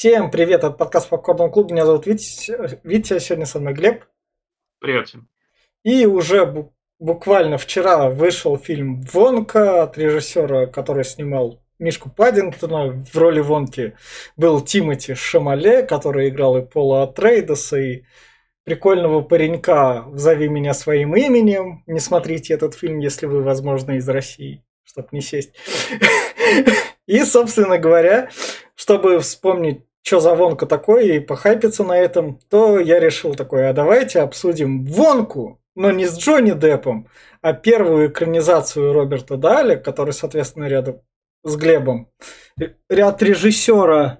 Всем привет, это подкаст Попкорного клуба. Меня зовут Витя. Витя, сегодня со мной Глеб. Привет всем. И уже буквально вчера вышел фильм «Вонка» от режиссера, который снимал Мишку Паддингтона. В роли Вонки был Тимоти Шамале, который играл и Пола Атрейдеса, и прикольного паренька «Зови меня своим именем». Не смотрите этот фильм, если вы, возможно, из России, чтобы не сесть. И, собственно говоря, чтобы вспомнить что за Вонка такой, и похайпиться на этом, то я решил такой, а давайте обсудим Вонку, но не с Джонни Деппом, а первую экранизацию Роберта Даля, который, соответственно, рядом с Глебом. Ряд режиссера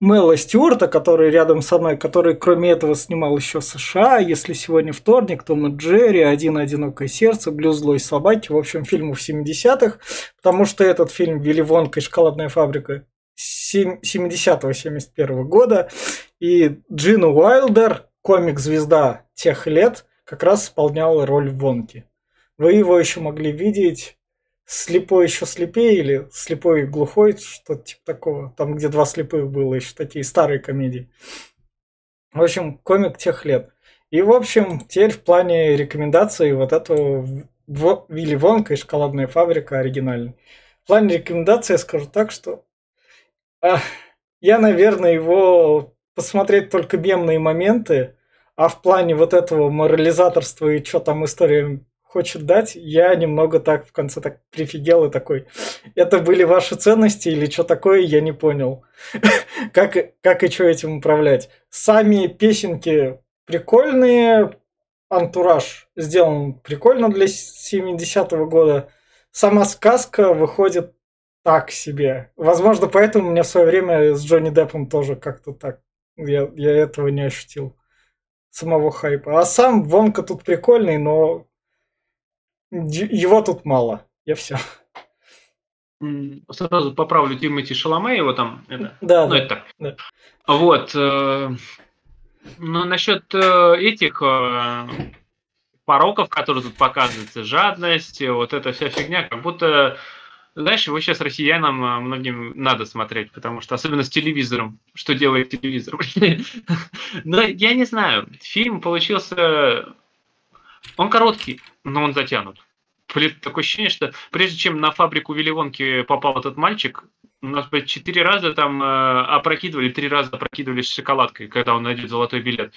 Мэла Стюарта, который рядом со мной, который кроме этого снимал еще США, если сегодня вторник, Том и Джерри, Один одинокое сердце, Блюз злой собаки, в общем, фильмов 70-х, потому что этот фильм Вилли Вонка и шоколадная фабрика 70-71 года. И Джин Уайлдер, комик-звезда тех лет, как раз исполнял роль Вонки. Вы его еще могли видеть слепой еще слепее или слепой и глухой, что-то типа такого. Там, где два слепых было, еще такие старые комедии. В общем, комик тех лет. И, в общем, теперь в плане рекомендаций вот этого Вилли Вонка и шоколадная фабрика оригинальный. В плане рекомендаций я скажу так, что я, наверное, его посмотреть только мемные моменты, а в плане вот этого морализаторства и что там история хочет дать, я немного так в конце так прифигел и такой, это были ваши ценности или что такое, я не понял. как, как и что этим управлять. Сами песенки прикольные, антураж сделан прикольно для 70-го года. Сама сказка выходит так себе. Возможно, поэтому у меня в свое время с Джонни Деппом тоже как-то так. Я, я этого не ощутил. Самого хайпа. А сам Вонка тут прикольный, но его тут мало. Я все. Сразу поправлю Тимати Шаломе, его там. Это, да, ну, да, это так. Да. Вот. Э, ну, насчет э, этих э, пороков, которые тут показываются, жадность, вот эта вся фигня, как будто знаешь, его сейчас россиянам а, многим надо смотреть, потому что особенно с телевизором, что делает телевизор. Но я не знаю, фильм получился... Он короткий, но он затянут. Такое ощущение, что прежде чем на фабрику Вилливонки попал этот мальчик, у нас блядь, четыре раза там э, опрокидывали, три раза опрокидывали с шоколадкой, когда он найдет золотой билет.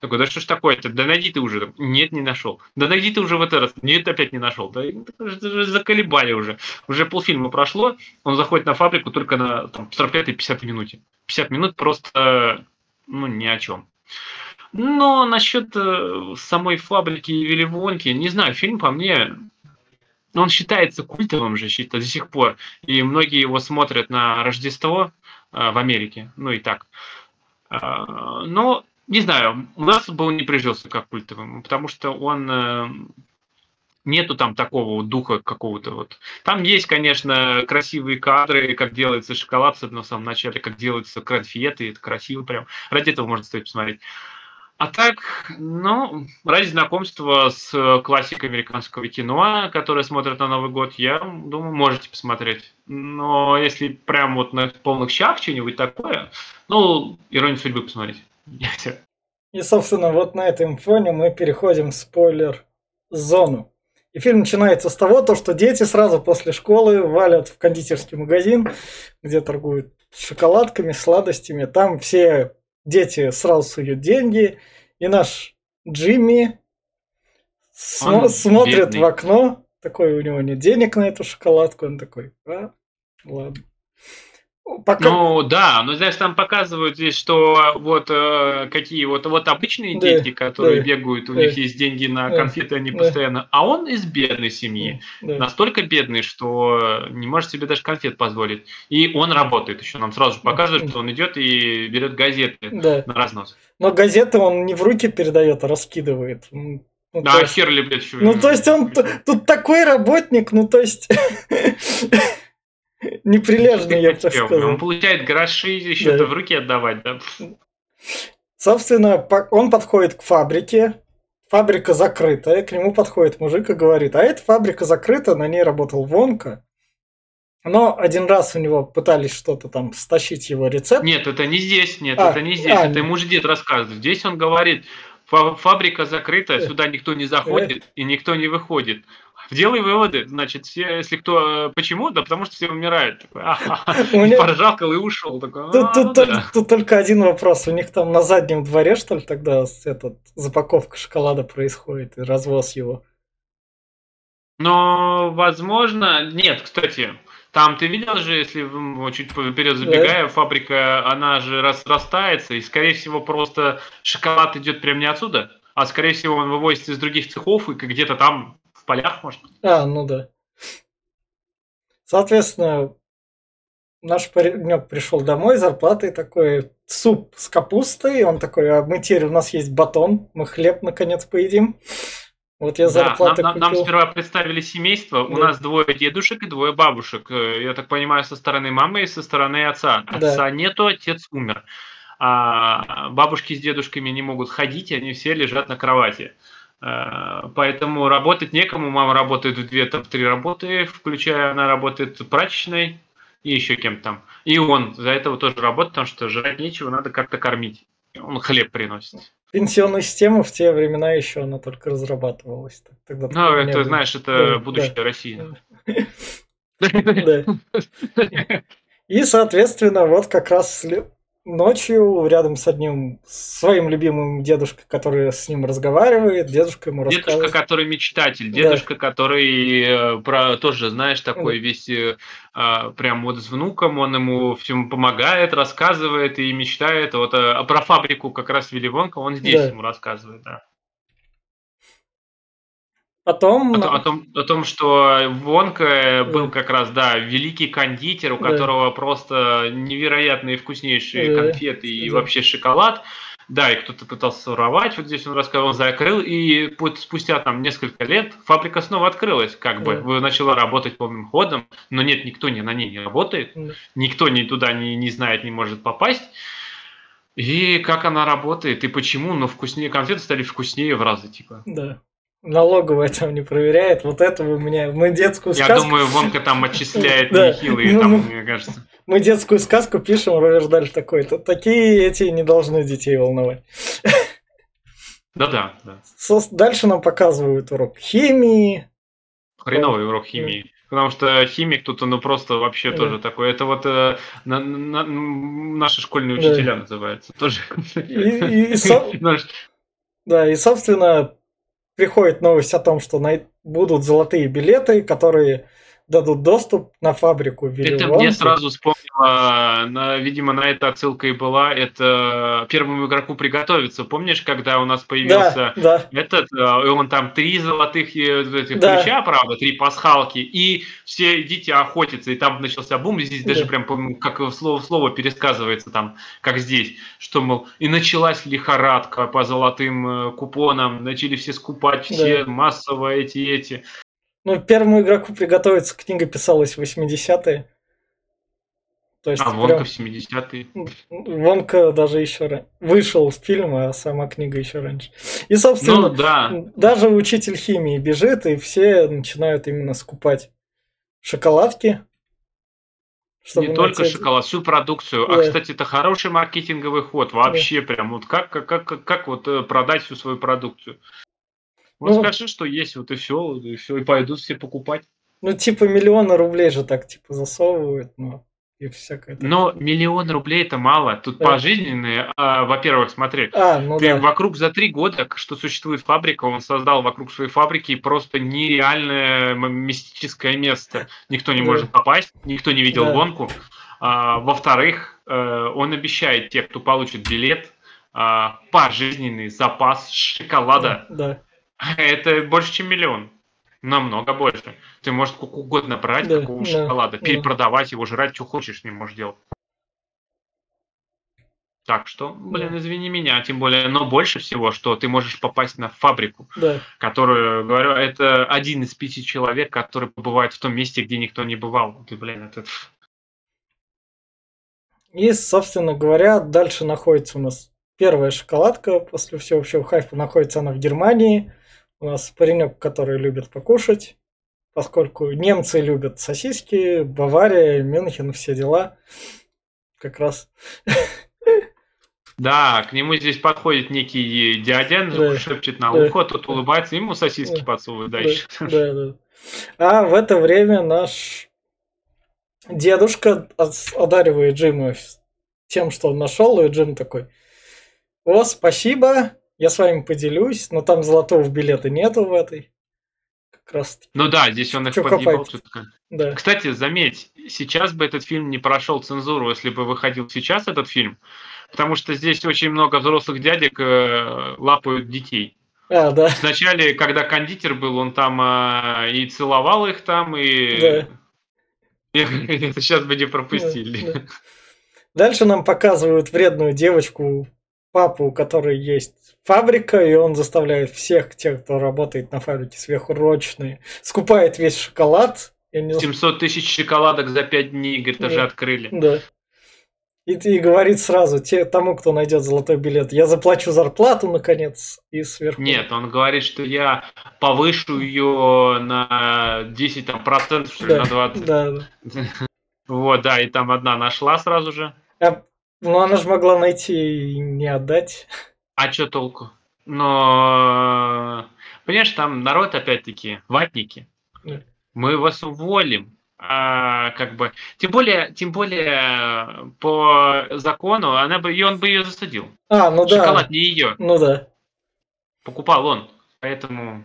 Такой, да что ж такое-то? Да найди ты уже. Нет, не нашел. Да найди ты уже в этот раз. Нет, опять не нашел. Да заколебали уже. Уже полфильма прошло. Он заходит на фабрику только на там, 45-50 минуте. 50 минут просто, ну, ни о чем. Но насчет э, самой фабрики Вилливонки, не знаю, фильм по мне, он считается культовым же до сих пор. И многие его смотрят на Рождество э, в Америке. Ну и так. Э, но не знаю, у нас был не прижился как культовым, потому что он э, нету там такого духа какого-то вот. Там есть, конечно, красивые кадры, как делается шоколад, в самом начале, как делаются конфеты, это красиво прям. Ради этого можно стоит посмотреть. А так, ну, ради знакомства с классикой американского кино, которое смотрят на Новый год, я думаю, можете посмотреть. Но если прям вот на полных щах что-нибудь такое, ну, иронию судьбы посмотреть. И, собственно, вот на этом фоне мы переходим в спойлер-зону. И фильм начинается с того, то, что дети сразу после школы валят в кондитерский магазин, где торгуют шоколадками, сладостями. Там все дети сразу суют деньги, и наш Джимми см- смотрит бедный. в окно, такой у него нет денег на эту шоколадку, он такой, а, ладно. Пока... Ну да, но знаешь, там показывают здесь, что вот э, какие вот, вот обычные да, дети, которые да, бегают, у да, них есть деньги на конфеты, они да, постоянно. А он из бедной семьи. Да. Настолько бедный, что не может себе даже конфет позволить. И он работает еще. Нам сразу же показывают, что он идет и берет газеты да. на разнос. Но газеты он не в руки передает, а раскидывает. Ну, да, хер ли, блядь, Ну, то есть он тут такой работник, ну, то есть... Неприлежный, я бы так сказал. Он получает гроши еще да. в руки отдавать, да? Собственно, он подходит к фабрике, фабрика закрытая, к нему подходит мужик и говорит, а эта фабрика закрыта, на ней работал Вонка, Но один раз у него пытались что-то там стащить его рецепт. Нет, это не здесь, нет, а, это не здесь, а, это ему же дед рассказывает. Здесь он говорит, фабрика закрыта, сюда никто не заходит и никто не выходит. Делай выводы, значит, все, если кто, почему? Да потому что все умирают. Такой, меня... Поржалкал и ушел. Такой, тут, тут, да. тут только один вопрос. У них там на заднем дворе, что ли, тогда этот, запаковка шоколада происходит и развоз его? Но, возможно, нет, кстати, там ты видел же, если чуть вперед забегая, да. фабрика, она же разрастается, и, скорее всего, просто шоколад идет прямо не отсюда, а, скорее всего, он вывозится из других цехов и где-то там в полях, может. А, ну да. Соответственно, наш паренек пришел домой, зарплатой такой суп с капустой, он такой, а мы теперь, у нас есть батон, мы хлеб наконец поедим. Вот я зарплату да, нам, нам, нам сперва представили семейство. Да. У нас двое дедушек и двое бабушек. Э, я так понимаю, со стороны мамы и со стороны отца. Отца да. нету, отец умер. А бабушки с дедушками не могут ходить, они все лежат на кровати. Э, поэтому работать некому. Мама работает в две, там, три работы, включая она работает прачечной и еще кем-то там. И он за этого тоже работает, потому что жрать нечего, надо как-то кормить. Он хлеб приносит пенсионную систему в те времена еще она только разрабатывалась. Тогда ну, это, было. знаешь, это да, будущее да. России. И, соответственно, вот как раз ночью рядом с одним своим любимым дедушкой, который с ним разговаривает, дедушка ему дедушка, рассказывает. Дедушка, который мечтатель, дедушка, да. который э, про тоже, знаешь, такой весь э, а, прям вот с внуком, он ему всем помогает, рассказывает и мечтает. Вот а, про фабрику как раз Вилли Вонка он здесь да. ему рассказывает, да. Потом... О, о, том, о том, что Вонка был как раз, да, великий кондитер, у да. которого просто невероятные вкуснейшие да. конфеты и да. вообще шоколад. Да, и кто-то пытался воровать, вот здесь он рассказал, он закрыл, и спустя там несколько лет фабрика снова открылась, как бы, да. начала работать полным ходом, но нет, никто не, на ней не работает, да. никто ни туда не, не знает, не может попасть. И как она работает, и почему, но вкуснее, конфеты стали вкуснее в разы, типа. Да налоговая там не проверяет. Вот это у меня... Мы детскую сказку... Я думаю, Вонка там отчисляет нехилые, ну, там, мне кажется. Мы детскую сказку пишем, Ровердаль такой-то. Такие эти не должны детей волновать. Да-да. да. Дальше нам показывают урок химии. Хреновый урок химии. Потому что химик тут, ну просто вообще да. тоже такой. Это вот э, на, на, наши школьные учителя да. называются. Тоже. И, и, и, со... Да, и собственно, приходит новость о том, что будут золотые билеты, которые дадут доступ на фабрику Это мне сразу вспомнило, на, видимо, на это отсылка и была, это первому игроку приготовиться. Помнишь, когда у нас появился да, да. этот, э, и он там три золотых э, этих да. ключа, правда, три пасхалки, и все идите охотиться, и там начался бум, и здесь да. даже прям, помню, как слово слово пересказывается там, как здесь, что, мол, и началась лихорадка по золотым э, купонам, начали все скупать, все да. массово эти эти. Ну, первому игроку приготовиться книга писалась в 80-е. То есть а Вонка прям... в 70-е. Вонка даже еще. Вышел с фильма, а сама книга еще раньше. И, собственно, ну, да. даже учитель химии бежит, и все начинают именно скупать шоколадки. Не только шоколад, всю продукцию. А, да. А, кстати, это хороший маркетинговый ход. Вообще, да. прям вот как, как, как, как вот э, продать всю свою продукцию. Вот ну, скажи, что есть, вот и все, и все, и пойдут все покупать. Ну, типа миллиона рублей же так, типа, засовывают, но и всякое. Но миллион рублей это мало. Тут да. пожизненные, а, во-первых, смотри, а, ну ты да. вокруг за три года, что существует фабрика, он создал вокруг своей фабрики просто нереальное мистическое место. Никто не да. может попасть, никто не видел да. гонку. А, во-вторых, э, он обещает тех, кто получит билет, а, пожизненный запас шоколада. Да. это больше, чем миллион. Намного больше. Ты можешь сколько угодно брать да, какого да, шоколада, да. перепродавать его, жрать, что хочешь с ним можешь делать. Так что, блин, да. извини меня, тем более, но больше всего, что ты можешь попасть на фабрику, да. которую, говорю, это один из пяти человек, который побывает в том месте, где никто не бывал. Ты, блин, это... И, собственно говоря, дальше находится у нас первая шоколадка после всеобщего хайпа, находится она в Германии. У нас паренек, который любит покушать. поскольку немцы любят сосиски, Бавария, Мюнхен, все дела. Как раз. Да, к нему здесь подходит некий дядя, да, шепчет на ухо, да, тот улыбается, ему сосиски да, подсовывают дальше. Да, да. А в это время наш дедушка одаривает Джима тем, что он нашел, и Джим такой, о, спасибо, я с вами поделюсь, но там золотого билета нету в этой. Как раз ну да, здесь он их подъебал. Да. Кстати, заметь, сейчас бы этот фильм не прошел цензуру, если бы выходил сейчас этот фильм, потому что здесь очень много взрослых дядек э, лапают детей. А, да. Вначале, когда кондитер был, он там э, и целовал их там, и... Да. Это сейчас бы не пропустили. Да, да. Дальше нам показывают вредную девочку, папу, у которой есть фабрика, и он заставляет всех тех, кто работает на фабрике сверхурочные, скупает весь шоколад. Не... 700 тысяч шоколадок за 5 дней, говорит, да. уже открыли. Да. И, и говорит сразу те, тому, кто найдет золотой билет, я заплачу зарплату, наконец, и сверху. Нет, он говорит, что я повышу ее на 10 там, процентов, что ли, да, на 20. Да, да. Вот, да, и там одна нашла сразу же. А, ну, она же могла найти и не отдать. А что толку? Но, понимаешь, там народ опять-таки, ватники. Да. Мы вас уволим. А, как бы, тем более, тем более по закону, она бы, и он бы ее засадил. А, ну да. Шоколад не ее. Ну да. Покупал он, поэтому.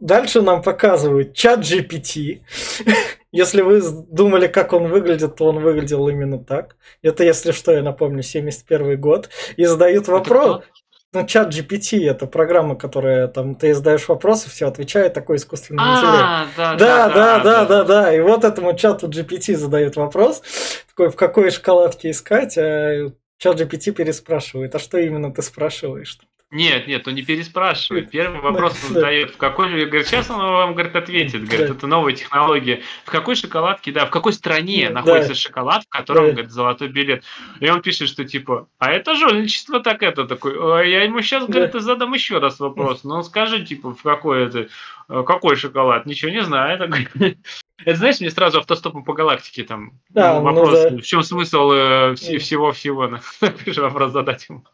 Дальше нам показывают чат GPT. Если вы думали, как он выглядит, то он выглядел именно так. Это, если что, я напомню, 71 год. И задают вопрос. Ну, чат GPT это программа, которая там ты задаешь вопросы, все отвечает, такой искусственный а, интеллект. Да, да, да, да, да, да. И вот этому чату GPT задают вопрос, такой, в какой шоколадке искать, а чат GPT переспрашивает, а что именно ты спрашиваешь? Нет, нет, он не переспрашивает. Первый вопрос он задает, в какой же, говорит, сейчас он вам, говорит, ответит, говорит, это новая технология. В какой шоколадке, да, в какой стране находится шоколад, в котором, говорит, золотой билет. И он пишет, что типа, а это жульничество так это, такой, я ему сейчас, говорит, задам еще раз вопрос, но он скажет, типа, в какой это, э, какой шоколад, ничего не знаю. Это, знаешь, мне сразу автостопом по галактике там да, ну вопрос, ну, да. в чем смысл э, всего-всего, вопрос задать ему.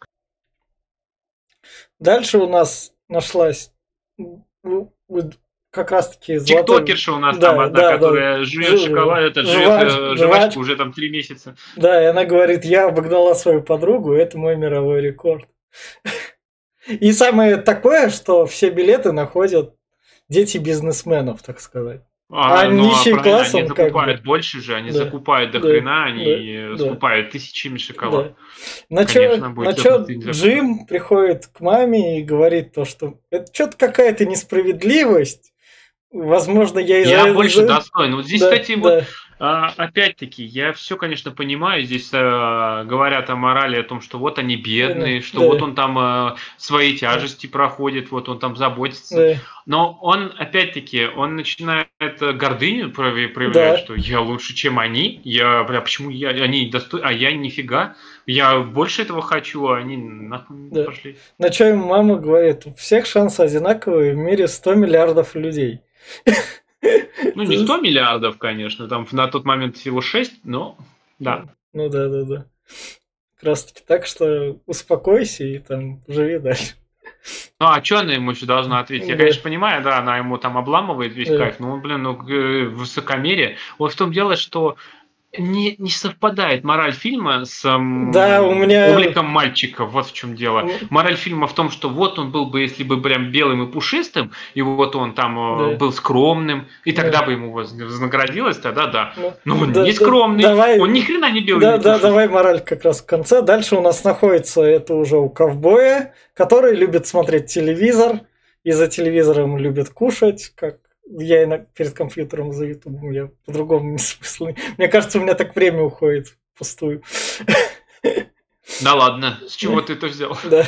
Дальше у нас нашлась как раз таки золотой... Тиктокерша у нас да, там одна, да, которая да. жует шоколад, это жует э, жвачку уже там три месяца. Да, и она говорит, я обогнала свою подругу, это мой мировой рекорд. И самое такое, что все билеты находят дети бизнесменов, так сказать. А, а ну, а класс, они закупают бы. больше же, они да. закупают до да. хрена, они да. закупают тысячами шоколад. Да. На Конечно, чё, на чё Джим приходит к маме и говорит то, что это что-то какая-то несправедливость. Возможно, я из-за Я больше достоин. Вот здесь, да, кстати, да. вот опять-таки, я все, конечно, понимаю. Здесь э, говорят о морали, о том, что вот они бедные, да, что да. вот он там э, свои тяжести проходит, вот он там заботится. Да. Но он, опять-таки, он начинает гордыню проявлять, да. что я лучше, чем они. Я, бля, почему я, они достойны, а я нифига. Я больше этого хочу, а они нахуй да. пошли. На что ему мама говорит, у всех шансы одинаковые, в мире 100 миллиардов людей. Ну, не 100 миллиардов, конечно, там на тот момент всего 6, но да. Ну да, да, да. Как раз таки так, что успокойся и там живи дальше. Ну, а что она ему еще должна ответить? Я, конечно, понимаю, да, она ему там обламывает весь да. кайф, но, блин, ну, э, высокомерие. Вот в том дело, что не, не совпадает мораль фильма с да, у меня... обликом мальчика. Вот в чем дело. Мораль фильма в том, что вот он был бы, если бы прям белым и пушистым, и вот он там э, да. был скромным, и тогда да. бы ему вознаградилось, тогда да. Ну, Но он да, не скромный, да, давай, он ни хрена не белый. Да, да, давай мораль как раз в конце. Дальше у нас находится это уже у ковбоя, который любит смотреть телевизор, и за телевизором любит кушать, как я перед компьютером за ютубом, я по-другому не смысл. Мне кажется, у меня так время уходит пустую. Да ладно, с чего ты это взял? Да.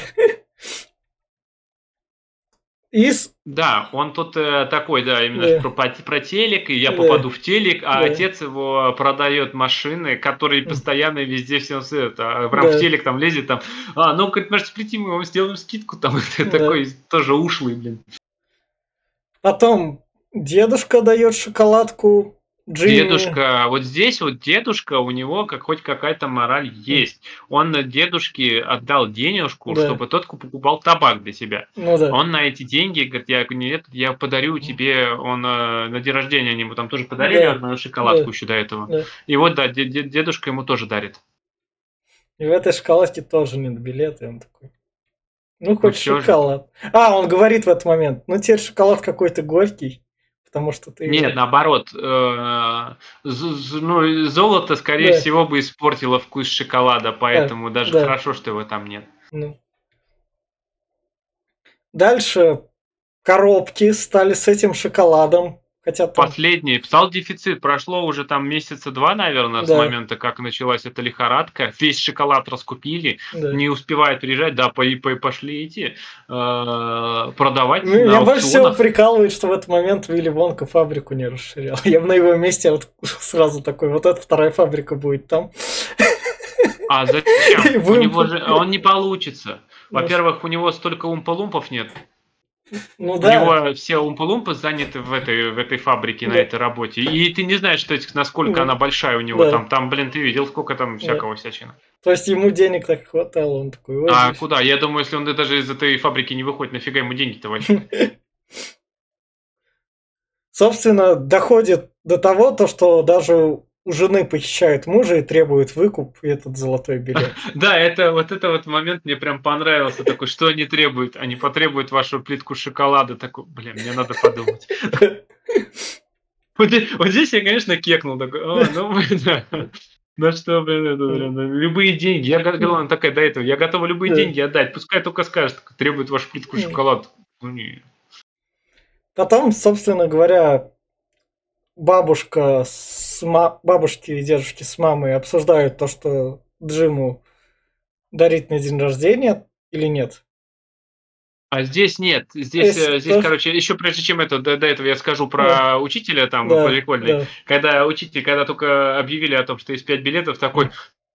Из... Да, он тут э, такой, да, именно да. Про, про телек, и я да. попаду в телек, а да. отец его продает машины, которые постоянно везде всем свет, а да. в телек там лезет, там, а, ну, говорит, может, сплети, мы вам сделаем скидку, там, да. такой тоже ушлый, блин. Потом Дедушка дает шоколадку Джимми. Дедушка, вот здесь вот дедушка, у него как хоть какая-то мораль есть. Он дедушке отдал денежку, Да. чтобы тот покупал табак для себя. Ну да. Он на эти деньги говорит, я нет, я подарю тебе, он э, на день рождения они ему там тоже подарили Да. одну шоколадку Да. еще до этого. Да. И вот да, де- де- дедушка ему тоже дарит. И в этой шоколадке тоже нет билета, и он такой. Ну, хоть всё же. шоколад. А, он говорит в этот момент, ну теперь шоколад какой-то горький, потому что ты... Нет, наоборот, э, ну, золото, скорее Да. всего, бы испортило вкус шоколада, поэтому даже да. хорошо, что его там нет. Ну. Дальше коробки стали с этим шоколадом. Хотя там... Последний. Стал дефицит. Прошло уже там месяца два, наверное, с Да. момента, как началась эта лихорадка. Весь шоколад раскупили. да. Не успевает приезжать. Да, по, по- пошли эти э, продавать Ну, Меня больше всего прикалывает, что в этот момент Вилли Вонка фабрику не расширял. Я бы на его месте вот сразу такой, вот эта вторая фабрика будет там. А зачем? У него же, он не получится. Во-первых, у него столько умпа-лумпов нет. Ну У да, него все умпа-лумпы заняты в этой, в этой фабрике, на Да. этой работе. И ты не знаешь, что, насколько Да. она большая у него. Да. Там, там, блин, ты видел, сколько там всякого всячина. то есть ему денег так хватало, он такой, «Ой, А здесь». куда? Я думаю, если он даже из этой фабрики не выходит, нафига ему деньги-то вообще? Собственно, доходит до того, то, что даже у жены похищают мужа и требуют выкуп и этот золотой билет. Да, это вот это вот момент мне прям понравился. Такой, что они требуют? Они потребуют вашу плитку шоколада. Такой, блин, мне надо подумать. Вот, здесь- вот здесь я, конечно, кекнул. Такой, «О, ну, да. Ну что, блин, это, блин, да, любые деньги. Я, го- главное, такая до этого. Я готова любые деньги отдать. Пускай только скажет, требует вашу плитку шоколада. Ну, не. Потом, собственно говоря, бабушка с ма- бабушки и дедушки с мамой обсуждают то, что Джиму дарить на день рождения или нет. А здесь нет. Здесь, Здесь э, здесь, тоже- короче, еще прежде чем это, до, до этого я скажу про учителя там Да, прикольный. да. когда учитель, когда только объявили о том, что есть 5 билетов, такой,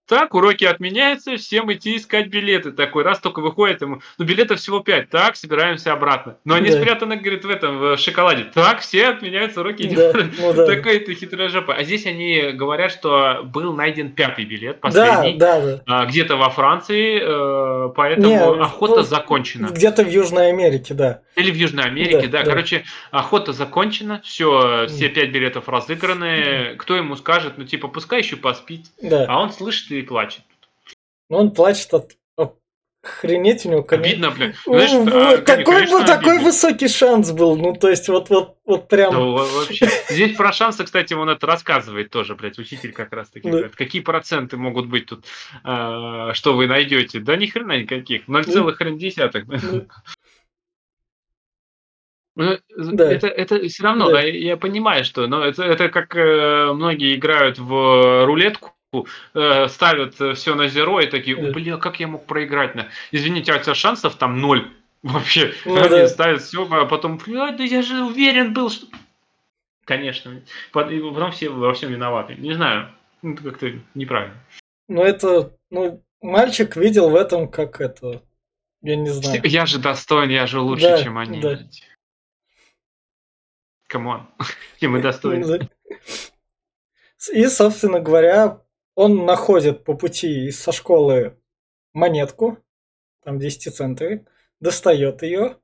так, уроки отменяются, всем идти искать билеты. Такой раз только выходит ему, ну, билетов всего 5, так, собираемся обратно. Но они Да. спрятаны, говорит, в этом, в шоколаде. Так, все отменяются уроки. Да, ну да. Такой ты хитрая жопа. А здесь они говорят, что был найден пятый билет, Да, последний, да, да. а, где-то во Франции, э, поэтому Не, охота ну, закончена. Где-то в Южной Америке, да. Или в Южной Америке, Да, да. да. Короче, охота закончена, все, все пять билетов разыграны. Кто ему скажет, ну типа, пускай еще поспит. Да. А он слышит и плачет. Но он плачет от охренеть у него, конечно. Обидно, блин. Знаешь, а, такой конечно, был такой обидно. высокий шанс был. Ну, то есть, вот, вот, вот прям. Да, во- вообще. Здесь про шансы, кстати, он это рассказывает тоже, блядь, учитель как раз таки. Да. говорит, Какие проценты могут быть тут, а, что вы найдете? Да ни хрена никаких. 0,1. Ну. Ну, Да. это, это все равно, Да. да, я понимаю, что, но это, это как э, многие играют в рулетку, э, ставят все на зеро и такие, Да. бля, как я мог проиграть? на Извините, а у тебя шансов там ноль вообще. Ну Они да. ставят все, а потом, «Бля, да я же уверен был, что... Конечно. Потом все во всем виноваты. Не знаю, ну, это как-то неправильно. Ну, это. Ну, мальчик видел в этом как это. Я не знаю. Я же достоин, я же лучше, Да, чем они. да. Come on. И мы достойны. И, собственно говоря, он находит по пути со школы монетку, там 10 центовый, достает ее,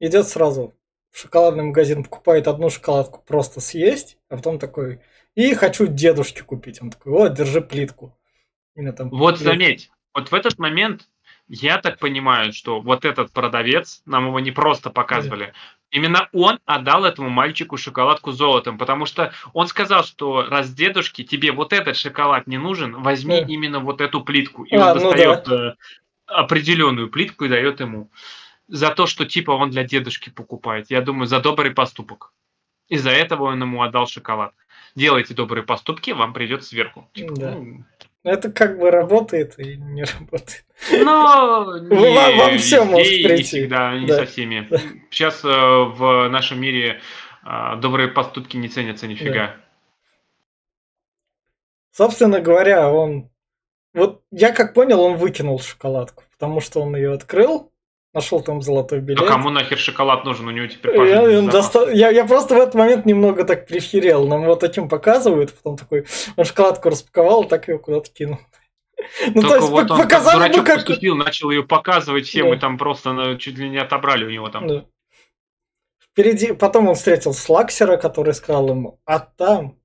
идет сразу в шоколадный магазин, покупает одну шоколадку просто съесть, а потом такой, и хочу дедушке купить. Он такой, вот, держи плитку. Там Вот плит- заметь, вот в этот момент я так понимаю, что вот этот продавец, нам его не просто показывали, именно он отдал этому мальчику шоколадку золотом, потому что он сказал, что раз дедушке тебе вот этот шоколад не нужен, возьми Да. именно вот эту плитку. И А, он ну достает э, определенную плитку и дает ему. За то, что типа он для дедушки покупает. Я думаю, за добрый поступок. Из-за этого он ему отдал шоколад. Делайте добрые поступки, вам придет сверху. Типа, Да. ну, Это как бы работает и не работает. но не Вам- вам везде может прийти. Не всегда, не Да. со всеми. Сейчас э, в нашем мире э, добрые поступки не ценятся нифига. Собственно говоря, он... Вот я как понял, он выкинул шоколадку, потому что он ее открыл, нашел там золотой А билет. кому нахер шоколад нужен? У него теперь Я, пожизненный он запас. доста- я, я просто в этот момент немного так прихерел. Нам его таким показывают, потом такой, он шоколадку распаковал, так ее куда-то кинул. Ну, то Только есть вот он как показали бы дурачок как... поступил, начал ее показывать всем, Да. и там просто ну, чуть ли не отобрали у него там. Да. Впереди, потом он встретил Слаксера, который сказал ему, а там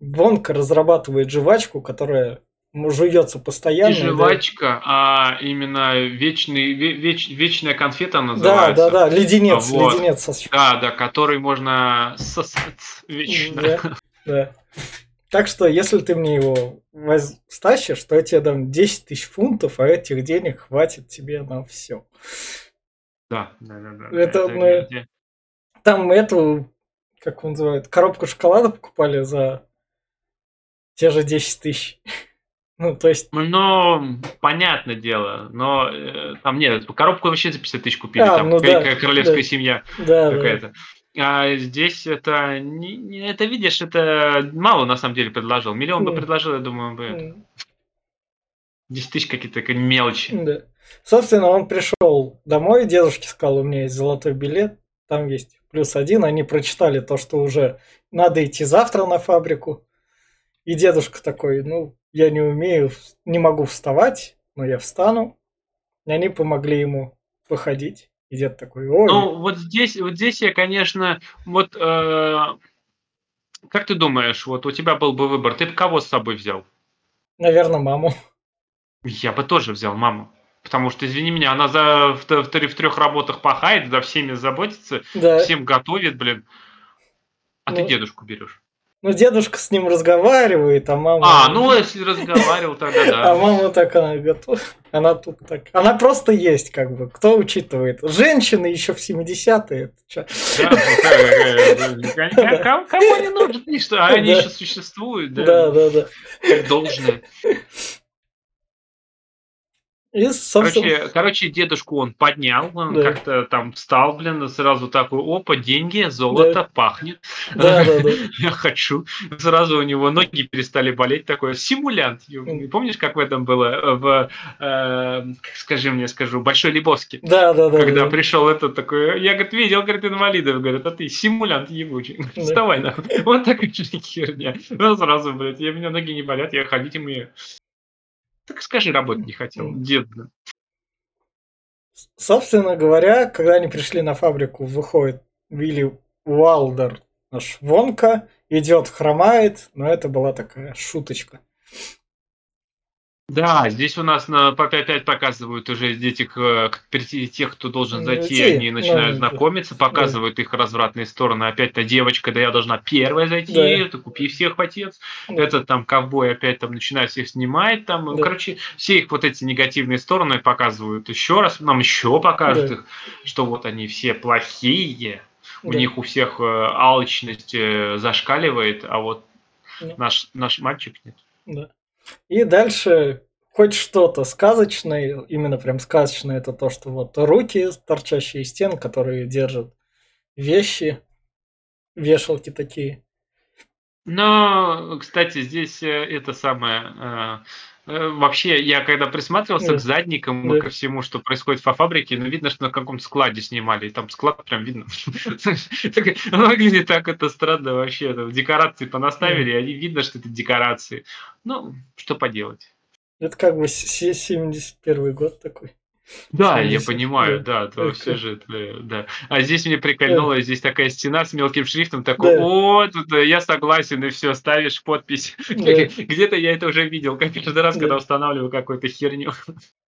Вонка разрабатывает жвачку, которая ему жуется постоянно. Не и да- жвачка, а именно вечный, ве- веч- вечная конфета Да, называется. да, да, леденец, Вот. леденец со щ- Да, да, который можно сосать вечно. Да, да. Так что, если ты мне его воз- стащишь, то я тебе дам 10 тысяч фунтов, а этих денег хватит тебе на все. Да, да, да, да. Это мы- Там эту, как он называет, коробку шоколада покупали за те же 10 тысяч. Ну, то есть, Ну, понятное дело, но э, там нет, коробку вообще за 50 тысяч купили, А, там ну да, королевская да. семья да, да. какая-то. А здесь это, не, это видишь, это мало на самом деле предложил. Миллион бы Ну. предложил, я думаю, бы М, 10 тысяч какие-то мелочи. Да. Собственно, он пришел домой, дедушке сказал, у меня есть золотой билет, там есть плюс один. Они прочитали то, что уже надо идти завтра на фабрику. И дедушка такой, ну, я не умею, не могу вставать, но я встану. И они помогли ему походить. И дед такой, ой, Ну, вот здесь, вот здесь я, конечно, вот э, как ты думаешь, вот у тебя был бы выбор, ты бы кого с собой взял? наверное, маму. Я бы тоже взял маму. Потому что, извини меня, она за, в, в в трех работах пахает, за всеми заботится, Да. всем готовит, блин. А ты Ну. дедушку берешь. Ну, дедушка с ним разговаривает, а мама... А, ну если разговаривал, тогда А да. мама так она готова. Она тут так. Она просто есть, как бы. Кто учитывает? Женщины еще в 70-е. это чё? Да, кому- не а они еще существуют, Да, да, да, да. как должное. И, собственно, Короче, короче, дедушку он поднял, он Да. как-то там встал, блин, сразу такой, опа, деньги, золото, пахнет. да, да, да. Я хочу. Сразу у него ноги перестали болеть, такой симулянт. Помнишь, как в этом было, в, э, скажи мне, скажу, Большой Лебовский? Да, да, да. Когда да. пришел этот такой, я, говорит, видел, говорит, инвалидов, говорит, а ты симулянт ебучий. Да. Вставай, нахуй. Вот такая херня. Ну, сразу, блядь, я, у меня ноги не болят, я ходить умею. Так скажи, работать не хотел, дед. Собственно говоря, когда они пришли на фабрику, выходит Вилли Уалдер, наш Вонка, идет, хромает, но это была такая шуточка. Да, здесь у нас на, по 5 показывают уже этих, э, к- тех, кто должен Ну, зайти, идти, они начинают да. знакомиться, показывают их развратные стороны. Опять-то девочка, да я должна первая зайти, Да. ты купи всех, отец. Да. Этот там ковбой опять там начинает всех снимать, там, Да. короче, все их вот эти негативные стороны показывают еще раз, нам еще покажут Да. их, что вот они все плохие, у Да. них у всех э, алчность э, зашкаливает, а вот Да. наш, наш мальчик нет. Да. И дальше хоть что-то сказочное, именно прям сказочное, это то, что вот руки, торчащие из стен, которые держат вещи, вешалки такие. Но, кстати, здесь э, это самое... э, э, Вообще, я когда присматривался Да. к задникам и ко всему, что происходит по фабрике, ну, видно, что на каком складе снимали. И там склад прям видно. Так, Выглядит так это странно вообще. Там Декорации понаставили, и они видно, что это декорации. Ну, что поделать. Это как бы се- 71 год такой. Да, я 70, понимаю, да. то все же, да. А здесь мне прикольнуло, здесь такая стена с мелким шрифтом, такой, о, тут э, я согласен, и все, ставишь подпись. Где-то я это уже видел, как каждый раз, Да. когда устанавливаю какую-то херню.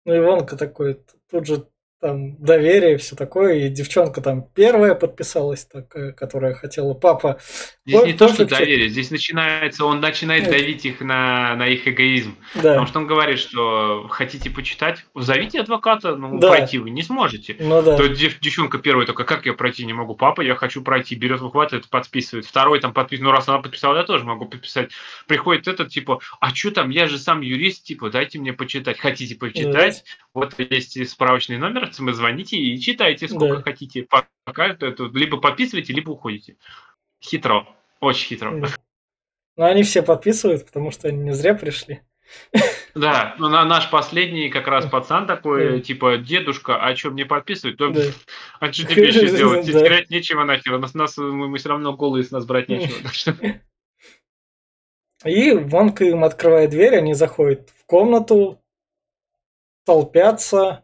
Ну и Вонка такой, тут же там доверие, все такое, и девчонка там первая подписалась, такая, которая хотела папа. Здесь Ой, не то, что доверие, здесь начинается, он начинает Нет. давить их на, на их эгоизм. Да, Потому что он говорит, что хотите почитать, зовите адвоката, но Да. пройти вы не сможете. ну да. То дев- девчонка первая такая, как я пройти не могу? Папа, я хочу пройти. Берет, выхватывает, подписывает. Второй там подписывает. Ну, раз она подписала, я тоже могу подписать. Приходит этот, типа, а что там, я же сам юрист, типа, дайте мне почитать. Хотите почитать? Вот есть справочный номер, звоните и читайте сколько Да. хотите. Пока это, либо подписывайте, либо уходите. Хитро. Очень хитро. Да. Но они все подписывают, потому что они не зря пришли. Да, ну на наш последний как раз пацан такой, типа, дедушка, а что, мне подписывать? Да. А что тебе еще делать? Да. Терять нечего нахер. Нас, нас, мы, мы все равно голые, с нас брать нечего. И Вонка им открывает дверь, они заходят в комнату, толпятся.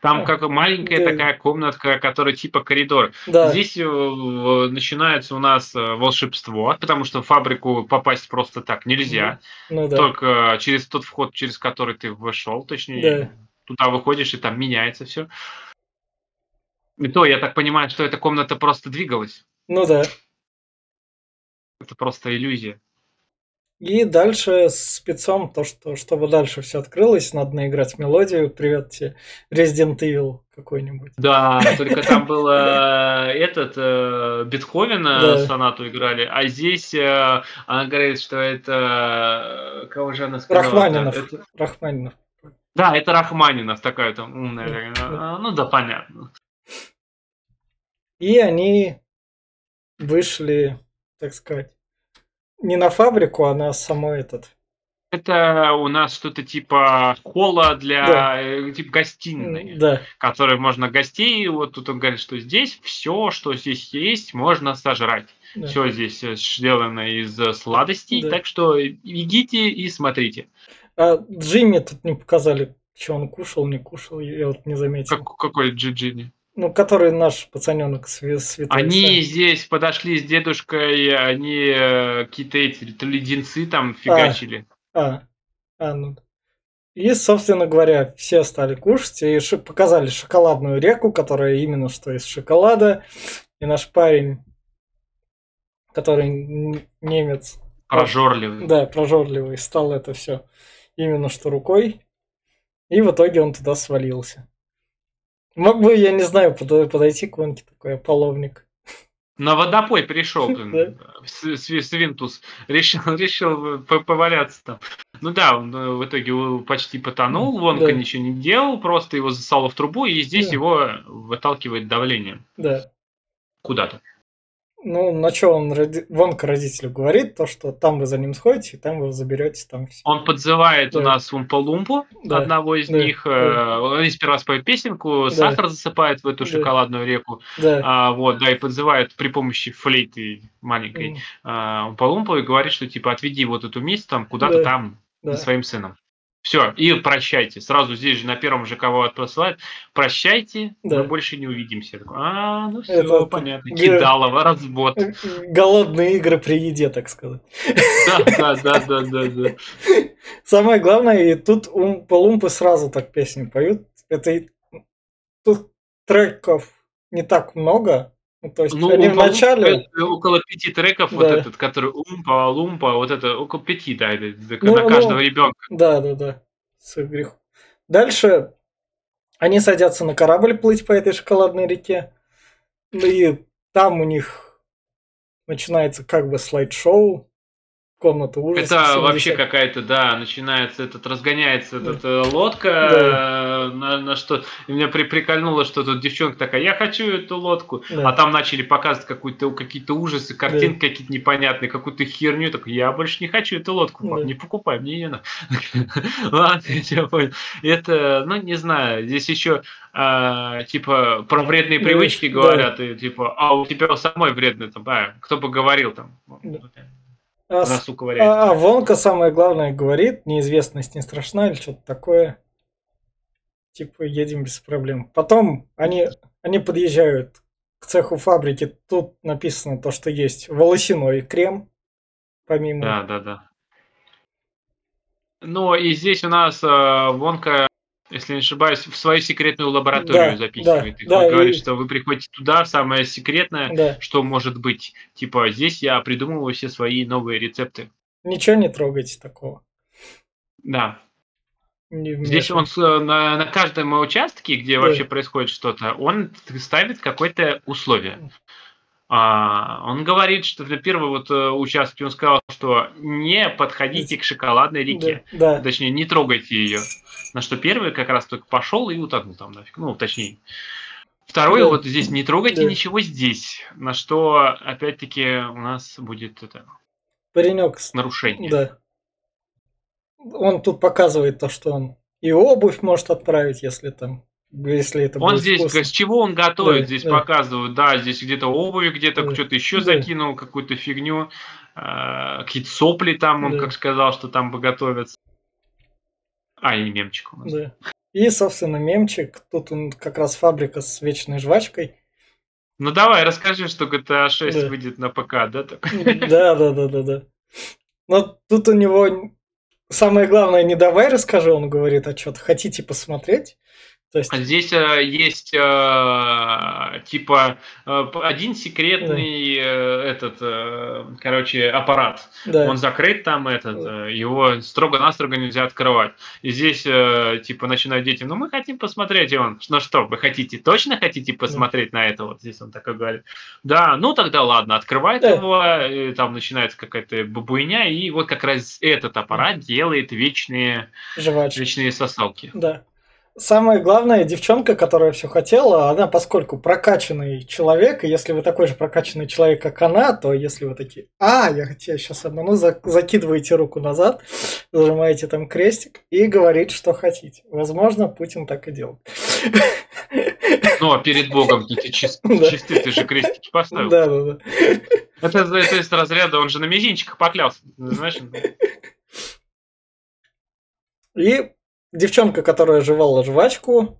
Там как маленькая Да. такая комнатка, которая типа коридор. Да, Здесь э, начинается у нас э, волшебство, потому что в фабрику попасть просто так нельзя. ну да. Только через тот вход, через который ты вошел, точнее, Да. туда выходишь, и там меняется все. И то, я так понимаю, что эта комната просто двигалась. Ну да. Это просто иллюзия. И дальше с спецом, то, что чтобы дальше все открылось, надо наиграть мелодию. Привет тебе, Resident Evil какой-нибудь. Да, только там было этот э, Бетховена Да. сонату играли, а здесь э, она говорит, что это э, кого же она сказала? Рахманинов. Рахманинов. да, это Рахманинов такая там умная. А, Ну да, понятно. И они вышли, так сказать, не на фабрику, а на самой этот. Это у нас что-то типа холла для Да. э, типа гостиной, Да, которой можно гостей. Вот тут он говорит, что здесь все, что здесь есть, можно сожрать. да. Все здесь э, сделано из э, сладостей, Да. так что идите и смотрите. А Джимми тут не показали, что он кушал, не кушал, я вот не заметил. Как, какой Джиджини? Ну, который наш пацаненок святой. Они здесь подошли с дедушкой, они э, какие-то эти то леденцы там фигачили. А, а, ну. да. И, собственно говоря, все стали кушать и ши- показали шоколадную реку, которая именно что из шоколада. И наш парень, который немец, Прожорливые. да, прожорливый, стал это все именно что рукой. И в итоге он туда свалился. Мог бы, я не знаю, подо- подойти к Вонке такой половник. На водопой пришел, блин, Свинтус. Решил, решил по- поваляться там. Ну да, он э, в итоге почти потонул, Вонка Да. ничего не делал, просто его засало в трубу, и здесь Да. его выталкивает давлением Да. куда-то. Ну, на что он роди- Вонка родителю говорит, то, что там вы за ним сходите, там вы заберете, там все. Он подзывает у Да. нас Умпа-Лумпу, Да, одного из да, них. да. э, Они сперва споют песенку, Да. сахар засыпает в эту Да. шоколадную реку. Да. А, вот, да, и подзывает при помощи флейты маленькой М, а, Умпа-Лумпу и говорит, что типа отведи вот эту мисс там куда-то Да. там да. своим сыном. Все, и прощайте. Сразу здесь же на первом же кого отпосылают. Прощайте, Да. мы больше не увидимся. А, ну все, Это- понятно. да. Кидалово, развод. Э, Голодные игры при еде, так сказать. Да, да, да, да, да, да. Самое главное, и тут Умпа-Лумпы сразу так песню поют. Это и- тут треков не так много. Ну, то есть Ну, они в Умпа-Лумпа начале... это около пяти треков, вот Да. этот, который Умпа, Лумпа, вот это около пяти, да, это- Ну, на ну. каждого ребенка. Да, да, да. С их грехом. Дальше они садятся на корабль плыть по этой шоколадной реке. Ну и там у них начинается как бы слайд-шоу. Комната ужасов. Это 70. вообще какая-то, да, начинается этот, разгоняется Да. эта лодка, Да. э, на, на что, и меня при, прикольнуло, что тут девчонка такая, я хочу эту лодку, Да. а там начали показывать какую-то, какие-то ужасы, картинки какие-то непонятные, какую-то херню, так я больше не хочу эту лодку, пап, Да. не покупай, мне ее надо. Ладно, я понял. Это, ну, не знаю, здесь еще а, типа про вредные Да, привычки да. говорят, и типа, а у тебя самой вредные, там, а, кто бы говорил там, Да. А, с- носу ковыряет. а- а Вонка самое главное говорит, неизвестность не страшна или что-то такое. Типа, едем без проблем. Потом они, они подъезжают к цеху фабрики. Тут написано то, что есть волосяной крем. Помимо. Да, да, да. Ну и здесь у нас э, Вонка, если не ошибаюсь, в свою секретную лабораторию Да, запихивает. да, их. да, говорит, и- что вы приходите туда, самое секретное, Да. что может быть. Типа здесь я придумываю все свои новые рецепты. Ничего не трогайте такого. Да. Здесь он э, на, на каждом участке, где Да. вообще происходит что-то, он ставит какое-то условие. А, он говорит, что на первом вот э, участке он сказал, что не подходите к шоколадной реке. Да, да. Точнее, не трогайте ее. На что первый как раз только пошел и утонул там нафиг. Ну, точнее. Второй Да. вот здесь не трогайте Да. ничего здесь. На что, опять-таки, у нас будет это Паренек. с- нарушение. Да. он тут показывает то, что он и обувь может отправить, если там если это он здесь, вкусно. с чего он готовит, Да, здесь да. показывают, да, здесь где-то обувь, где-то Да. что-то еще Да. закинул, какую-то фигню, э, какие-то сопли там, он Да. как сказал, что там бы готовятся. А, и мемчик у нас. Да. И, собственно, мемчик. Тут он как раз фабрика с вечной жвачкой. Ну давай, расскажи, что GTA 6 Да. выйдет на ПК, да? Да, да, да, да, да. Но тут у него самое главное, не давай расскажи, он говорит, а что-то хотите посмотреть? То есть, А Здесь э, есть э, типа э, один секретный э, этот, э, короче, аппарат. да, Он закрыт там, этот, э, его строго-настрого нельзя открывать. И здесь э, типа начинают дети, ну мы хотим посмотреть, и он, ну что, вы хотите, точно хотите посмотреть на это? Вот здесь он такой говорит. Да, ну тогда ладно, открывает Да. его, и там начинается какая-то бабуйня, и вот как раз этот аппарат делает вечные, вечные сосалки. Да. Самое главное, девчонка, которая все хотела, она, поскольку прокачанный человек, и если вы такой же прокачанный человек, как она, то если вы такие, а, я тебя сейчас обману, за- закидываете руку назад, зажимаете там крестик и говорит, что хотите. Возможно, Путин так и делает. Ну, а перед Богом ты чист, Да. чисты, ты же крестики поставил. Да, да, да. Это, это из разряда, он же на мизинчиках поклялся. Знаешь? И девчонка, которая жевала жвачку,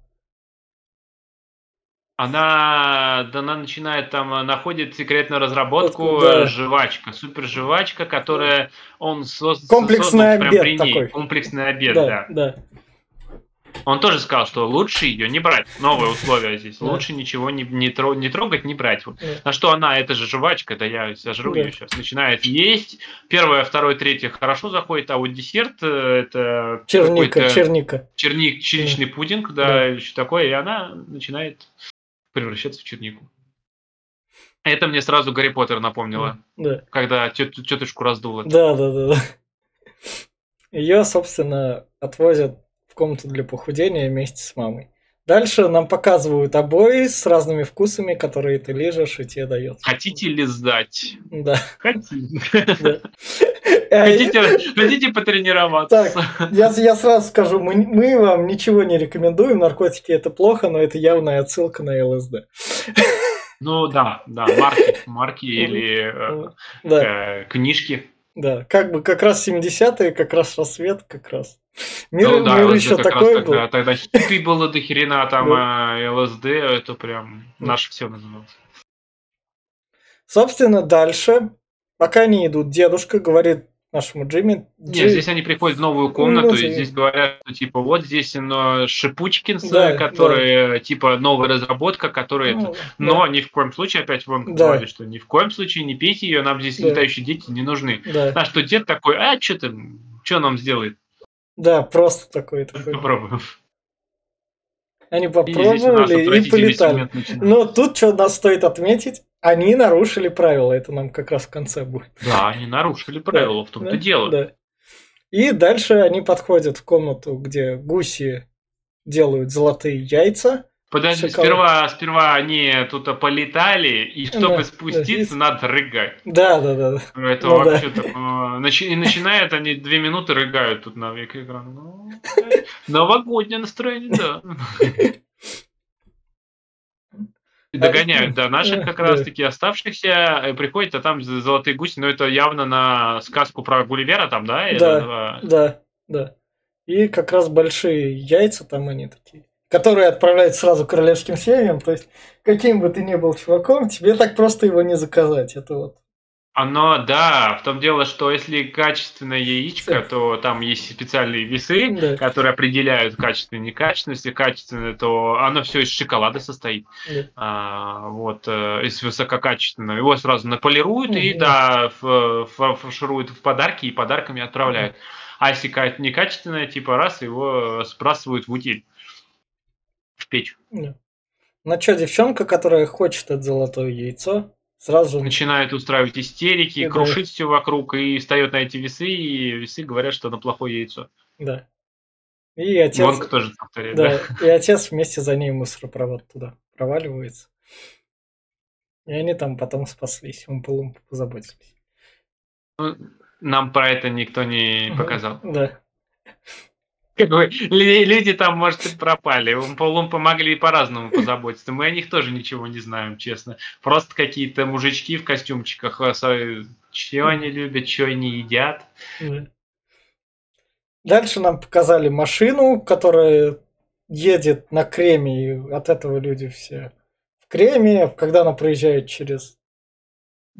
Она, она начинает там, э, находит секретную разработку Да. э, жвачка, супер жвачка, которая он соз- Комплексный создан прям обед при ней. такой. Комплексный обед, да, да. да, Он тоже сказал, что лучше ее не брать. Новые условия здесь. Да. Лучше ничего не, не, тро- не трогать, не брать. Да. На что она, это же жвачка, да я сожру Да. ее сейчас. Начинает есть. Первое, второе, третье хорошо заходит, а вот десерт э, это Черника, черника. черник, черничный пудинг, да, Да. или что такое, и она начинает превращаться в чернику. Это мне сразу Гарри Поттер напомнило, Да. когда тет- тетушку раздуло. Да, да, да, да. Ее, собственно, отвозят в комнату для похудения вместе с мамой. Дальше нам показывают обои с разными вкусами, которые ты лежишь и тебе дает. Хотите ли сдать? Да. Хотите. да. Хотите, хотите потренироваться? Я, я сразу скажу, мы, мы вам ничего не рекомендуем, наркотики это плохо, но это явная отсылка на ЛСД. Ну да, да, марки, марки или э, Да, э, книжки. да, как бы как раз 70-е, как раз рассвет, как раз. Мир, Ну да, мир ЛСД еще раз такой был. тогда, тогда хиппи было до хрена, там э, ЛСД, это прям Да. наше все называлось. Собственно, дальше, пока они идут, дедушка говорит нашему Джимми... Нет, «Джи- здесь они приходят в новую комнату, Ну, и да. здесь говорят, что типа вот здесь но Шипучкинс, Да, которые типа новая разработка, которая это. ну, Но ни в коем случае, опять вам Да. говорит, что ни в коем случае не пейте ее, нам здесь Да. летающие дети не нужны. да, да, А что дед такой, а что ты, что нам сделает? Да, просто такой, такой. Попробуем. Они И попробовали и отвратительный полетали. Но тут что нас стоит отметить, они нарушили правила, это нам как раз в конце будет. Да, они нарушили правила, в том-то Да, дело. да. И дальше они подходят в комнату, где гуси делают золотые яйца. Подожди, Шоколад. сперва, сперва они тут полетали, и чтобы Да, спуститься, да, надо рыгать. Да, да, да. да. Это Ну вообще так, э, начи- И начинают они две минуты рыгают тут на век экрана. Ну. Новогоднее настроение, да. И догоняют, да, наших как Да. раз таки оставшихся, э, приходят, а там золотые гуси, но это явно на сказку про Гулливера там, да? Да. Да, да. И как раз большие яйца там они такие, которые отправляют сразу королевским семьям. То есть, каким бы ты ни был чуваком, тебе так просто его не заказать. Это вот. Оно, да, в том дело, что если качественное яичко, то там есть специальные весы, Да. которые определяют качественное и некачественное. Если качественное, то оно все из шоколада состоит. Да. А, вот, э, если высококачественное, его сразу наполируют и, Мгм. да, фаршируют в подарки и подарками отправляют. А если ка- некачественное, типа раз, его сбрасывают в утиль. В печь. Да. Ну что, девчонка, которая хочет это золотое яйцо, сразу Начинает устраивать истерики, И да. крушить все вокруг и встает на эти весы, и весы говорят, что оно плохое яйцо. Да. И отец, Вонг тоже повторяет, да. да, и отец вместе за ней мусоропровод туда проваливается. И они там потом спаслись, он полум позаботились. Ну, Нам про это никто не показал. Да. Как бы, люди там, может, и пропали. Полум помогли по-разному позаботиться. Мы о них тоже ничего не знаем, честно. Просто какие-то мужички в костюмчиках. А что они любят, что они едят. Дальше нам показали машину, которая едет на креме, и от этого люди все в креме, когда она проезжает через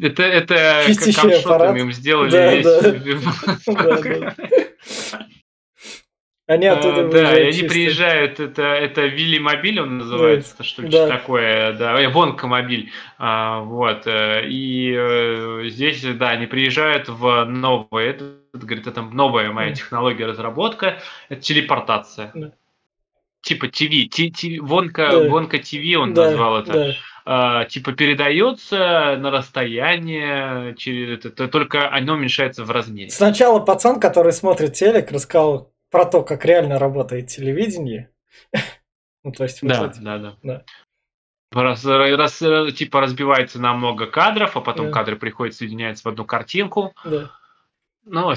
это, это аппарат. им сделали да, весь. Да. Они оттуда а, Да, они чисто. приезжают, это, это Вилли Мобиль он называется, да. что ли, да. такое, да, э, Вонка Мобиль, а, вот, э, и э, здесь, да, они приезжают в новое, это, говорит, это новая моя да. технология разработка, это телепортация. Да. Типа ТВ, Вонка, да. Вонка ТВ он да, назвал это. Да. Uh, типа передается на расстояние, через это, только оно уменьшается в размере. Сначала пацан, который смотрит телек, рассказал, про то, как реально работает телевидение. ну, то есть, да, вот да, да, да. Раз, раз, типа разбивается на много кадров, а потом да. кадры приходят, соединяются в одну картинку. Да. Ну,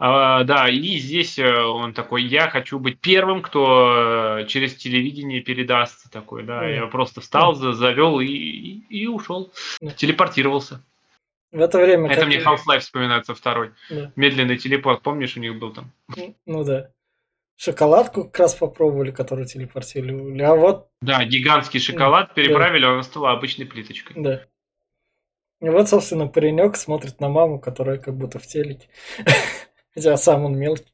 а, да, и здесь э, он такой, я хочу быть первым, кто э, через телевидение передастся такой, да. да. Я просто встал, да. завел и, и, и ушел, да. телепортировался. В это время... Это мне Half-Life вспоминается второй. Да. Медленный телепорт, помнишь, у них был там? Ну, ну да. Шоколадку как раз попробовали, которую телепортировали. А вот... Да, гигантский шоколад переправили, да. он стала обычной плиточкой. Да. И вот, собственно, паренек смотрит на маму, которая как будто в телеке. Хотя сам он мелкий.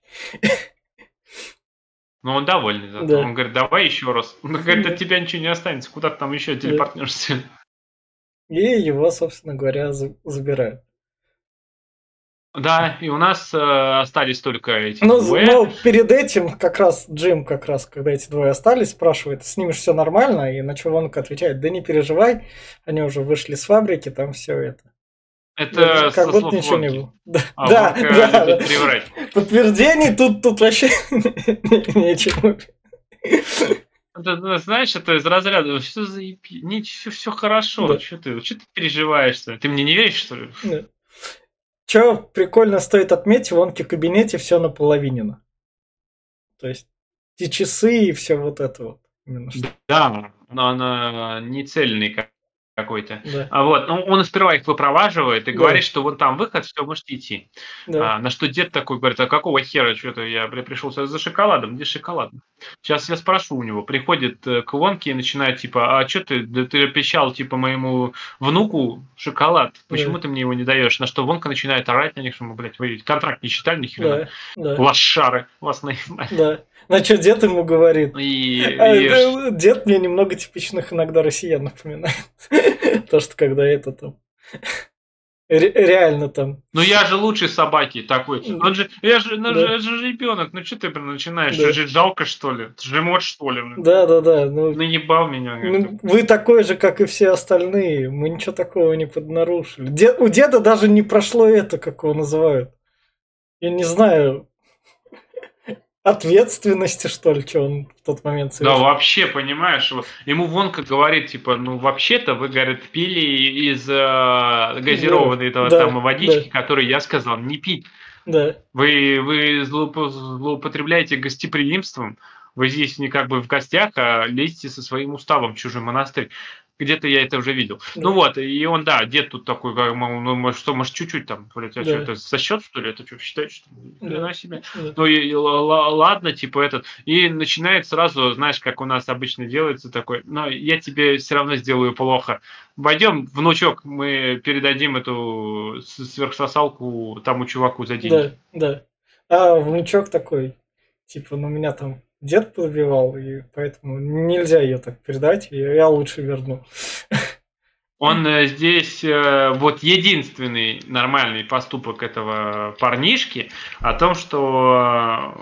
Ну, он довольный зато. Да. Он говорит, давай еще раз. Он говорит, от тебя ничего не останется, куда ты там еще телепортнешься. И его, собственно говоря, забирают. Да, и у нас э, остались только эти ну, двое. Но перед этим как раз Джим, как раз, когда эти двое остались, спрашивает, с ними все нормально, и на Вонка отвечает, да не переживай, они уже вышли с фабрики, там все это. Это ну, как будто ничего Вонки. не было. Да, а да, да, да. Подтверждений тут, тут вообще нечего. Это, знаешь, это из разряда, за не, все, все хорошо, да. что ты, что ты переживаешь, что Ты мне не веришь, что ли? Да. Че прикольно стоит отметить, в Онке кабинете все наполовинено. То есть и часы, и все вот это вот. Именно что. Да, но она не цельный, как какой-то. Да. А вот, ну, он сперва их выпроваживает и да. говорит, что вон там выход, все, можете идти. Да. А, на что дед такой говорит, а какого хера, что-то я пришел за шоколадом, где шоколад? Сейчас я спрошу у него. Приходит э, к Вонке и начинает, типа, а что ты, да ты обещал, типа, моему внуку шоколад, почему да. ты мне его не даешь? На что Вонка начинает орать на них, что мы, блядь, вы контракт не читали, ни Да. Да. Лошары, вас наебали. Да. На что дед ему говорит? И, а. Дед мне немного типичных иногда россиян напоминает. То, что когда это там... Реально там. Ну я же лучший собаки такой. Он же, я же, ну, да. же, же ребенок. Ну что ты начинаешь? Да. Же жалко что ли? Жемот что ли? Да, да, да. Ну, Наебал меня. Ну, вы такой же, как и все остальные. Мы ничего такого не поднарушили. Дед, у деда даже не прошло это, как его называют. Я не знаю, ответственности, что ли, что он в тот момент совершил. Да, вообще, понимаешь, ему Вонка говорит, типа, ну, вообще-то вы, говорит, пили из э, газированной этого да, там водички, да. которую я сказал не пить. Да. Вы, вы злоупотребляете гостеприимством, вы здесь не как бы в гостях, а лезете со своим уставом в чужой монастырь. Где-то я это уже видел. Да. Ну вот, и он, да, дед тут такой, как, ну, что, может, чуть-чуть там, блядь, а да. что это за счет, что ли? Это что, считать, что? Да. себе. Да. Ну, и, и, ладно, типа этот. И начинает сразу, знаешь, как у нас обычно делается, такой, но я тебе все равно сделаю плохо. Пойдем, внучок, мы передадим эту сверхсосалку тому чуваку за деньги. Да, да. А внучок такой, типа, ну, меня там дед побивал, и поэтому нельзя ее так передать, и я лучше верну. Он э, здесь э, вот единственный нормальный поступок этого парнишки о том, что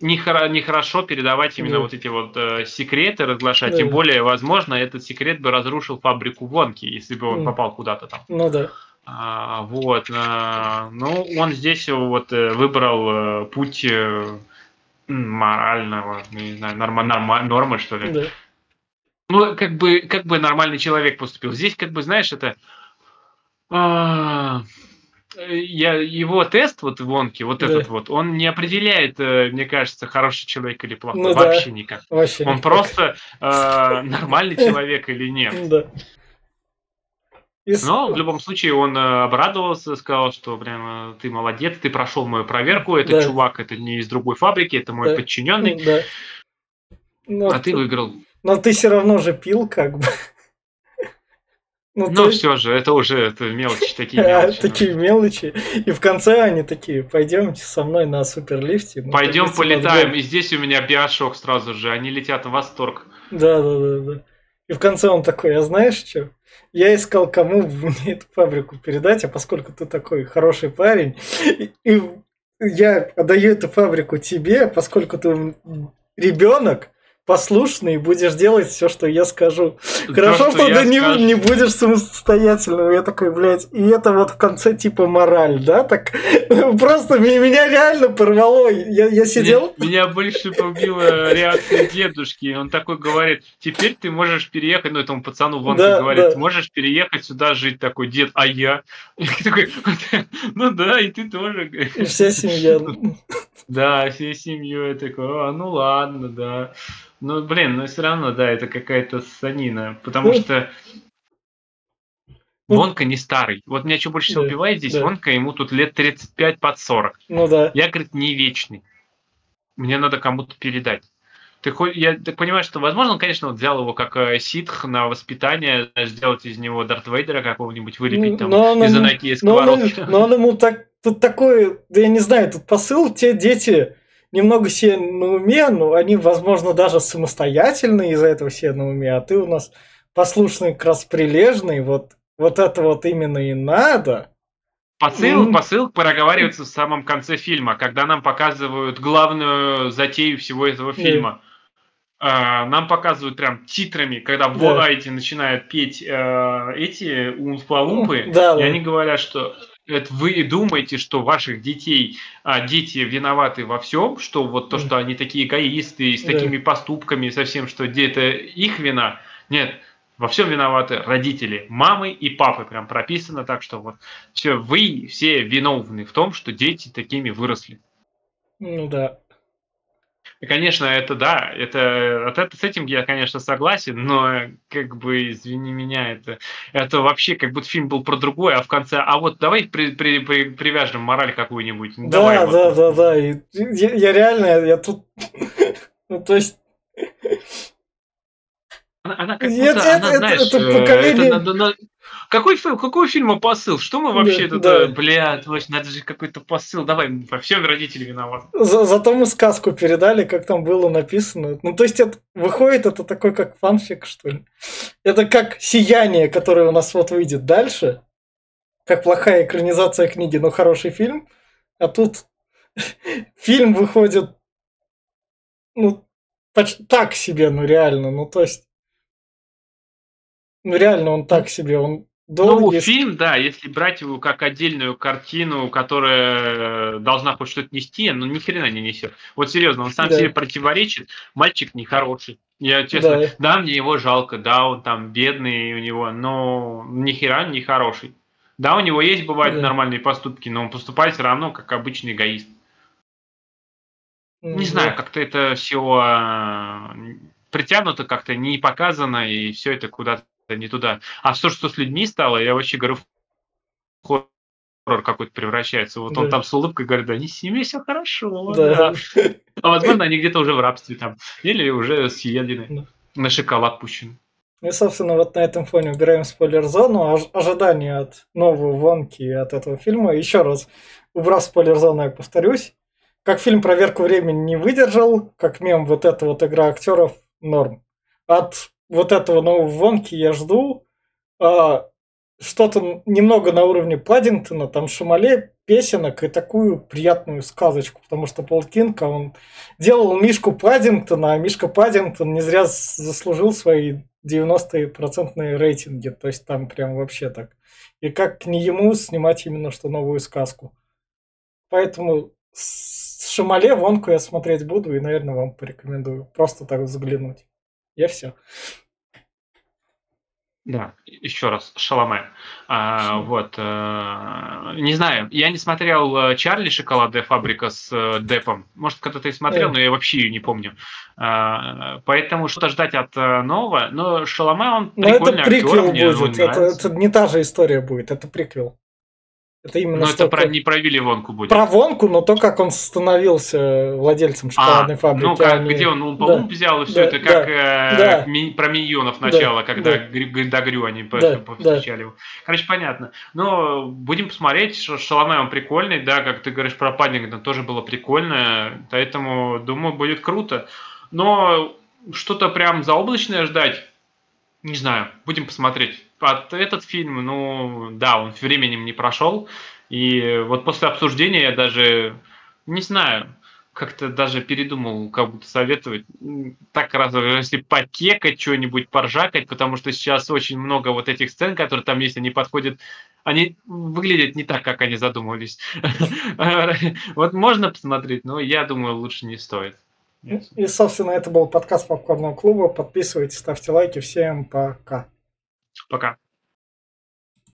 э, нехорошо передавать именно да. вот эти вот секреты, разглашать. Да. Тем более, возможно, этот секрет бы разрушил фабрику Вонки, если бы он попал куда-то там. Ну да. А, вот. А, ну, он здесь вот выбрал путь морального, не знаю, норма, норма, нормы, что ли. Да. Ну, как бы, как бы нормальный человек поступил. Здесь, как бы, знаешь, это... А, я, его тест вот Вонки, вот Да. этот вот, он не определяет, э, мне кажется, хороший человек или плохой. Ну да. Вообще никак. Вообще. Он никак. просто э, нормальный человек или нет. Да. Но в любом случае он э, обрадовался, сказал, что прям э, ты молодец, ты прошел мою проверку, этот Да. чувак это не из другой фабрики, это мой Да. подчиненный, Да. Но, а ты выиграл. но ты все равно же пил, как бы. Ну, то Ну есть- все же, это уже это мелочи такие мелочи. такие мелочи. И в конце они такие, пойдемте со мной на суперлифте. Пойдем полетаем, и здесь у меня биошок сразу же, они летят в восторг. Да, да, да, да. И в конце он такой, а знаешь что? Я искал, кому мне эту фабрику передать, а поскольку ты такой хороший парень, и- я отдаю эту фабрику тебе, поскольку ты ребенок, послушный, и будешь делать все, что я скажу. Хорошо, То, что, ты не, скажу. не будешь самостоятельным. Я такой, блядь, и это вот в конце типа мораль, да? Так просто меня, меня реально порвало. Я, я сидел. Меня, меня больше побила реакция дедушки. Он такой говорит, теперь ты можешь переехать, ну этому пацану вон Да, говорит, да. можешь переехать сюда жить, такой дед, а я? И такой, ну да, и ты тоже. И вся семья. Да, всей семьей я такой, а, ну ладно, да. Ну, блин, но все равно, да, это какая-то санина. Потому Ну, что ну, Вонка не старый. Вот меня что больше всего да, убивает здесь, да. Вонка ему тут лет 35 под 40. Ну да. Я, говорит, не вечный. Мне надо кому-то передать. Ты я так понимаю, что, возможно, он, конечно, вот взял его как э, ситх на воспитание, сделать из него Дарт Вейдера какого-нибудь, вылепить там Но из анаки Но он, но он ему так, тут такой, да я не знаю, тут посыл, те дети немного себе на уме, но они, возможно, даже самостоятельные из-за этого себе на уме, а ты у нас послушный, как раз прилежный, вот, вот это вот именно и надо. Посыл, посыл проговаривается в самом конце фильма, когда нам показывают главную затею всего этого фильма. А, Нам показывают прям титрами, когда Да. Во эти начинают петь э, эти умпа-лумпы, Да, и да. они говорят, что это вы думаете, что ваших детей, а, дети виноваты во всем, что вот то, Да. что они такие эгоисты, с Да. такими поступками, совсем, что где это их вина. Нет, во всем виноваты родители, мамы и папы, прям прописано так, что вот все, вы все виновны в том, что дети такими выросли. Ну да. И, конечно, это да, это, от это, с этим я, конечно, согласен, но как бы, извини меня, это, это вообще как будто фильм был про другое, а в конце, а вот давай при- при- при- привяжем мораль какую-нибудь. Ну, давай да, вот. да, да, да. И я, я реально, я тут... Ну, то есть, Она, она как Нет, будто, это- она, это- знаешь, это э, поколение- это Какой, какой фильма посыл? Что мы вообще Да, тут, да. э, бля, точно, надо же какой-то посыл. Давай, во всем родители виноваты. За- зато мы сказку передали, как там было написано. Ну, то есть, это выходит, это такой, как фанфик, что ли. Это как «Сияние», которое у нас вот выйдет дальше. Как плохая экранизация книги, но хороший фильм. А тут фильм выходит, ну, почти так себе, ну, реально. Ну, то есть, ну, реально он так себе, он Ну, долгий. фильм, да, если брать его как отдельную картину, которая э, должна хоть что-то нести, ну ни хрена не несет. Вот серьезно, он сам Да. себе противоречит. Мальчик нехороший. Я честно, Да. да. мне его жалко, да, он там бедный у него, но ни хера не хороший. Да, у него есть, бывают Да. нормальные поступки, но он поступает все равно как обычный эгоист. Ну, Не знаю, как-то это все притянуто, как-то не показано, и все это куда-то не туда. А то, что с людьми стало, я вообще говорю, в хоррор какой-то превращается. Вот он Да. там с улыбкой говорит, да не с ними все хорошо. Да. да». А возможно, они где-то уже в рабстве там. Или уже съедены. Да. На шоколад пущены. Ну и, собственно, вот на этом фоне убираем спойлер-зону. Ож- ожидания от новой вонки и от этого фильма. Еще раз, убрав спойлер-зону, я повторюсь. Как фильм «Проверку времени» не выдержал, как мем вот эта вот игра актеров норм. От вот этого нового вонки я жду а, что-то немного на уровне Паддингтона, там Шамале, песенок и такую приятную сказочку, потому что Пол Кинг, а он делал Мишку Паддингтона, а Мишка Паддингтон не зря заслужил свои 90% рейтинги, то есть там прям вообще так. И как не ему снимать именно что новую сказку. Поэтому с Шамале вонку я смотреть буду и, наверное, вам порекомендую. Просто так взглянуть. Я все. Да, еще раз, Шаломе. А, вот, а, не знаю, я не смотрел э, Чарли Шоколадная фабрика с э, Депом. Может, когда-то и смотрел, но я вообще ее не помню. А, поэтому что-то ждать от нового. Но Шаломе, он но прикольный это приквел актер, будет, это, это не та же история будет, это приквел. Это именно но это про, не про Вилли Вонку будет. Про Вонку, но то, как он становился владельцем а, шоколадной а, фабрики. Ну, как, они... где он, по-моему, да. взял и все да, это, как да, э, да. Ми, про миньонов начало, да, когда да. Грю они да, повстречали да. его. Короче, понятно. Но будем посмотреть, что Шаломе он прикольный, да, как ты говоришь про Паддингтон, тоже было прикольно, поэтому, думаю, будет круто. Но что-то прям заоблачное ждать, не знаю, будем посмотреть от этот фильм, ну, да, он временем не прошел. И вот после обсуждения я даже, не знаю, как-то даже передумал как будто советовать. Так раз, если покекать что-нибудь, поржакать, потому что сейчас очень много вот этих сцен, которые там есть, они подходят, они выглядят не так, как они задумывались. Вот можно посмотреть, но я думаю, лучше не стоит. И, собственно, это был подкаст Попкорного клуба. Подписывайтесь, ставьте лайки. Всем пока. Пока.